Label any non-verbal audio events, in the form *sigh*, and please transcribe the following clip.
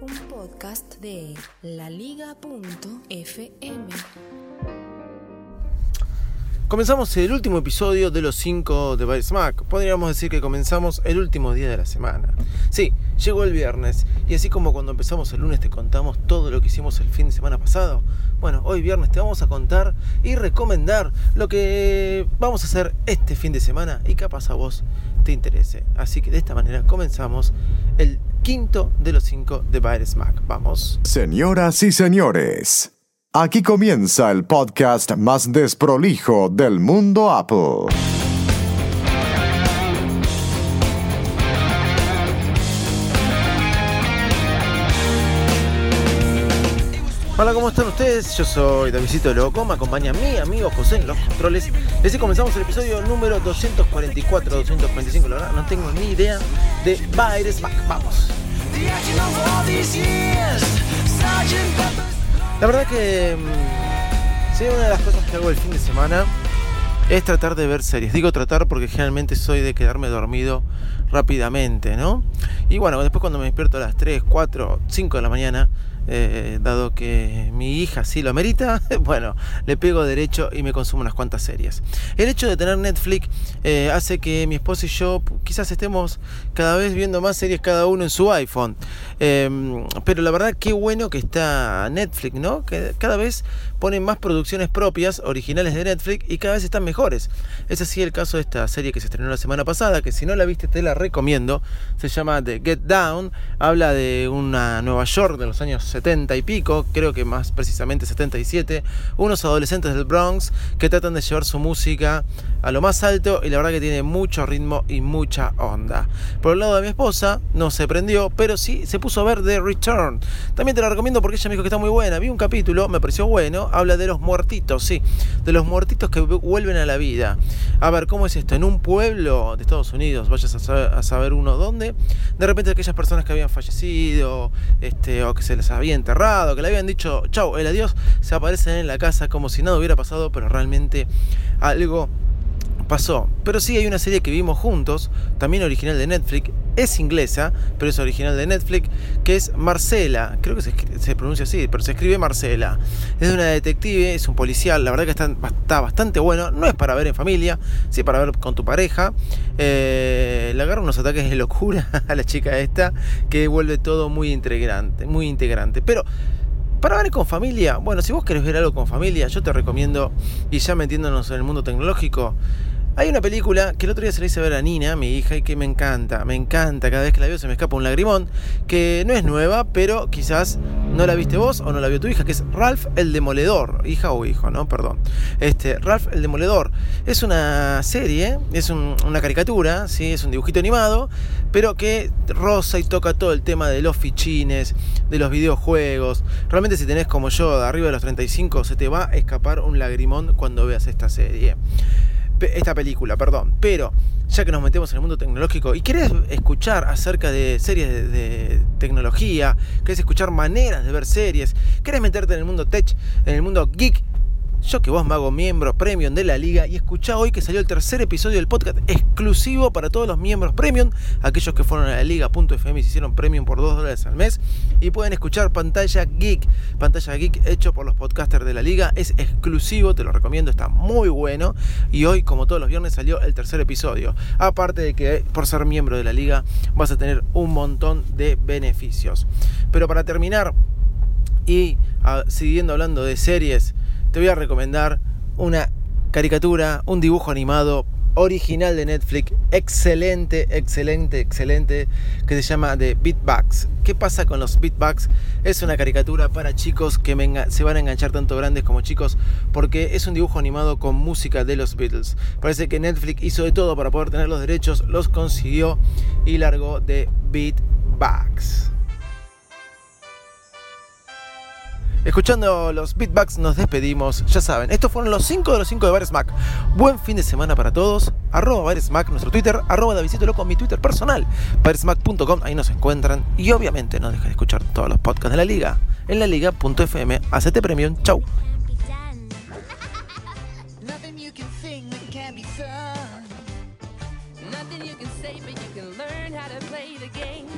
Un podcast de laliga.fm. Comenzamos el último episodio de los 5 de By Smack. Podríamos decir que comenzamos el último día de la semana. Sí, llegó el viernes y así como cuando empezamos el lunes te contamos todo lo que hicimos el fin de semana pasado. Bueno, hoy viernes te vamos a contar y recomendar lo que vamos a hacer este fin de semana y capaz a vos te interese. Así que de esta manera comenzamos el quinto de los 5 de By Smack. Vamos. Señoras y señores, aquí comienza el podcast más desprolijo del mundo Apple. Hola, ¿cómo están ustedes? Yo soy Davidito Loco, me acompaña mi amigo José en los controles. Así comenzamos el episodio número 244, 245, la verdad no tengo ni idea de Virus Back. Vamos. La verdad que mm, sí, una de las cosas que hago el fin de semana es tratar de ver series. Digo tratar porque generalmente soy de quedarme dormido rápidamente, ¿no? Y bueno, después cuando me despierto a las 3, 4, 5 de la mañana, eh, dado que mi hija sí lo amerita, *laughs* bueno, le pego derecho y me consumo unas cuantas series. El hecho de tener Netflix eh, hace que mi esposa y yo quizás estemos cada vez viendo más series cada uno en su iPhone. Eh, pero la verdad, qué bueno que está Netflix, ¿no? Que cada vez ponen más producciones propias, originales de Netflix, y cada vez están mejores. Es así el caso de esta serie que se estrenó la semana pasada, que si no la viste te la recomiendo. Se llama The Get Down, habla de una Nueva York de los años 70 y pico, creo que más precisamente 77, unos adolescentes del Bronx que tratan de llevar su música a lo más alto y la verdad que tiene mucho ritmo y mucha onda. Por el lado de mi esposa, no se prendió, pero sí se puso a ver The Return. También te la recomiendo porque ella me dijo que está muy buena. Vi un capítulo, me pareció bueno, habla de los muertitos, sí, de los muertitos que vuelven a la vida. A ver, ¿cómo es esto? En un pueblo de Estados Unidos, vayas a saber, a saber uno dónde, de repente aquellas personas que habían fallecido, este, o que se les había enterrado, que le habían dicho, chau, el adiós, se aparecen en la casa como si nada hubiera pasado, pero realmente algo pasó. Pero sí hay una serie que vimos juntos, también original de Netflix, es inglesa, pero es original de Netflix, que es Marcela, creo que se, pronuncia así, pero se escribe Marcela. Es de una detective, es un policial, la verdad que está, está bastante bueno, no es para ver en familia, sí para ver con tu pareja. Eh, le agarra unos ataques de locura *laughs* a la chica esta, que vuelve todo muy integrante, muy integrante. Pero para ver con familia, bueno, si vos querés ver algo con familia, yo te recomiendo, y ya metiéndonos en el mundo tecnológico, hay una película que el otro día se la hice ver a Nina, mi hija, y que me encanta, me encanta. Cada vez que la veo se me escapa un lagrimón, que no es nueva, pero quizás no la viste vos o no la vio tu hija, que es Ralph el Demoledor, hija o hijo, ¿no? Perdón. Este, Ralph el Demoledor es una serie, es un, una caricatura, ¿sí? es un dibujito animado, pero que roza y toca todo el tema de los fichines, de los videojuegos. Realmente si tenés como yo, de arriba de los 35, se te va a escapar un lagrimón cuando veas esta serie esta película, perdón. Pero ya que nos metemos en el mundo tecnológico y querés escuchar acerca de series de, tecnología, querés escuchar maneras de ver series, querés meterte en el mundo tech, en el mundo geek, yo que vos me hago miembro premium de la liga y escuchá hoy que salió el tercer episodio del podcast exclusivo para todos los miembros premium, aquellos que fueron a la liga.fm y se hicieron premium por 2 dólares al mes y pueden escuchar Pantalla Geek, Pantalla Geek hecho por los podcasters de la liga, es exclusivo, te lo recomiendo, está muy bueno y hoy como todos los viernes salió el tercer episodio, aparte de que por ser miembro de la liga vas a tener un montón de beneficios. Pero para terminar y a, siguiendo hablando de series, te voy a recomendar una caricatura, un dibujo animado original de Netflix, excelente, excelente, excelente, que se llama The Beatbugs. ¿Qué pasa con los Beatbugs? Es una caricatura para chicos que se van a enganchar tanto grandes como chicos, porque es un dibujo animado con música de los Beatles. Parece que Netflix hizo de todo para poder tener los derechos, los consiguió y largó de Beatbugs. Escuchando los beatbacks nos despedimos. Ya saben, estos fueron los 5 de los 5 de Bares Mac. Buen fin de semana para todos. Arroba Bares nuestro Twitter. Arroba Davidito Loco, mi Twitter personal. Baresmac.com, ahí nos encuentran. Y obviamente no dejen de escuchar todos los podcasts de la liga. En la liga.fm. Hacete premium. Chau. The